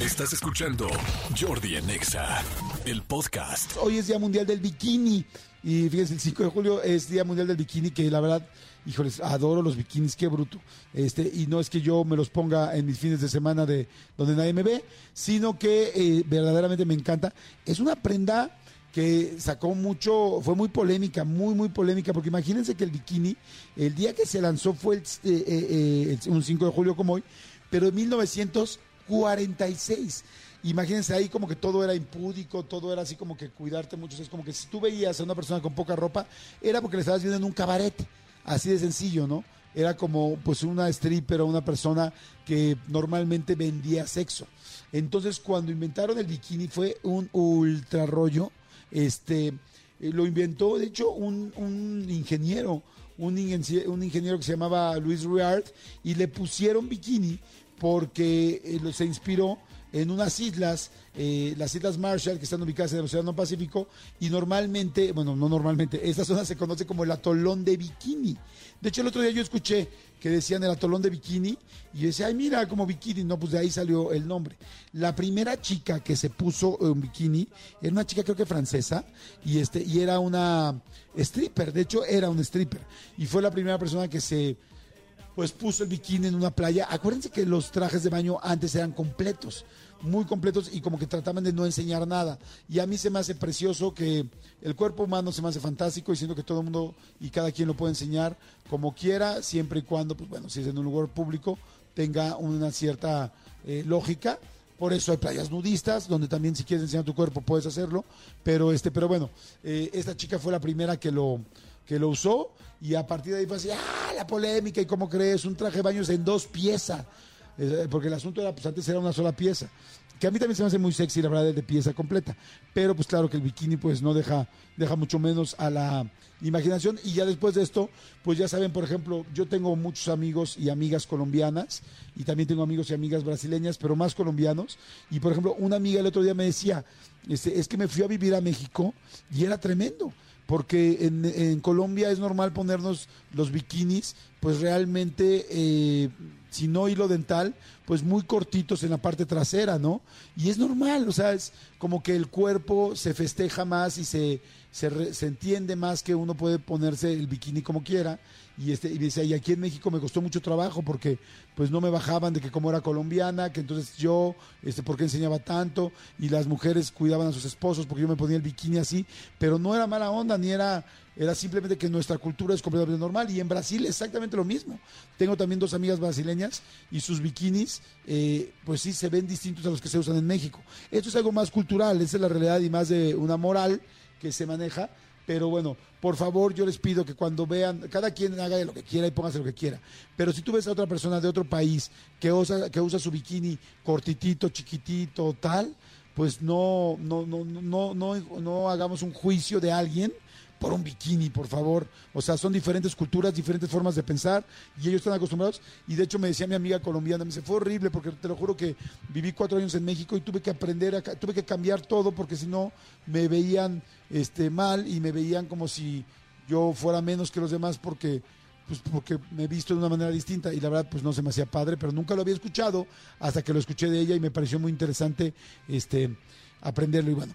Estás escuchando Jordi Anexa, el podcast. Hoy es Día Mundial del Bikini. Y fíjense, el 5 de julio es Día Mundial del Bikini, que la verdad, híjoles, adoro los bikinis, qué bruto. Este, y no es que yo me los ponga en mis fines de semana de donde nadie me ve, sino que eh, verdaderamente me encanta. Es una prenda que sacó mucho, fue muy polémica, muy, muy polémica, porque imagínense que el bikini, el día que se lanzó fue el, eh, eh, un 5 de julio como hoy, pero en 1946. Imagínense ahí como que todo era impúdico, todo era así como que cuidarte mucho. Es como que si tú veías a una persona con poca ropa, era porque le estabas viendo en un cabaret. Así de sencillo, ¿no? Era como pues una stripper o una persona que normalmente vendía sexo. Entonces cuando inventaron el bikini fue un ultra rollo. Este, lo inventó, de hecho, un, un ingeniero, un, ingeniero que se llamaba Luis Ruard, y le pusieron bikini porque eh, se inspiró en unas islas, eh, las Islas Marshall, que están ubicadas en el Océano Pacífico, y normalmente, bueno, no normalmente, esta zona se conoce como el atolón de Bikini. De hecho, el otro día yo escuché que decían el atolón de Bikini, y yo decía, ay, mira, como Bikini, no, pues de ahí salió el nombre. La primera chica que se puso un bikini era una chica, creo que francesa, y, este, y era una stripper, de hecho, era un stripper, y fue la primera persona que se pues puso el bikini en una playa. Acuérdense que los trajes de baño antes eran completos, muy completos y como que trataban de no enseñar nada. Y a mí se me hace precioso que el cuerpo humano se me hace fantástico y siento que todo el mundo y cada quien lo puede enseñar como quiera, siempre y cuando, pues bueno, si es en un lugar público, tenga una cierta eh, lógica. Por eso hay playas nudistas, donde también si quieres enseñar tu cuerpo puedes hacerlo. Pero este, pero bueno, eh, esta chica fue la primera que lo, que lo usó y a partir de ahí fue así, ah, la polémica y cómo crees, un traje baños en dos piezas, eh, porque el asunto era, pues antes era una sola pieza, que a mí también se me hace muy sexy la verdad de pieza completa, pero pues claro que el bikini pues no deja, deja mucho menos a la imaginación. Y ya después de esto, pues ya saben, por ejemplo, yo tengo muchos amigos y amigas colombianas y también tengo amigos y amigas brasileñas, pero más colombianos, y por ejemplo, una amiga el otro día me decía, este, es que me fui a vivir a México y era tremendo porque en, Colombia es normal ponernos los bikinis, pues realmente, eh, si no hilo dental, pues muy cortitos en la parte trasera, ¿no? Y es normal, o sea, es como que el cuerpo se festeja más y se, se, se entiende más que uno puede ponerse el bikini como quiera. Y, este, y dice, y aquí en México me costó mucho trabajo porque pues no me bajaban de que como era colombiana, que entonces yo, este, ¿por qué enseñaba tanto? Y las mujeres cuidaban a sus esposos porque yo me ponía el bikini así, pero no era mala onda, ni era, era simplemente que nuestra cultura es completamente normal. Y en Brasil exactamente lo mismo. Tengo también dos amigas brasileñas y sus bikinis, eh, pues sí, se ven distintos a los que se usan en México. Esto es algo más cultural, esa es la realidad y más de una moral que se maneja pero bueno, por favor, yo les pido que cuando vean, cada quien haga lo que quiera y póngase lo que quiera. Pero si tú ves a otra persona de otro país que usa, que usa su bikini cortitito, chiquitito, tal, pues no, no, no, no, no, no hagamos un juicio de alguien por un bikini, por favor. O sea, son diferentes culturas, diferentes formas de pensar y ellos están acostumbrados. Y de hecho me decía mi amiga colombiana, me dice, fue horrible porque te lo juro que viví cuatro años en México y tuve que aprender, a, tuve que cambiar todo porque si no me veían este, mal y me veían como si yo fuera menos que los demás porque pues porque me he visto de una manera distinta y la verdad pues no se me hacía padre, pero nunca lo había escuchado hasta que lo escuché de ella y me pareció muy interesante este aprenderlo y bueno,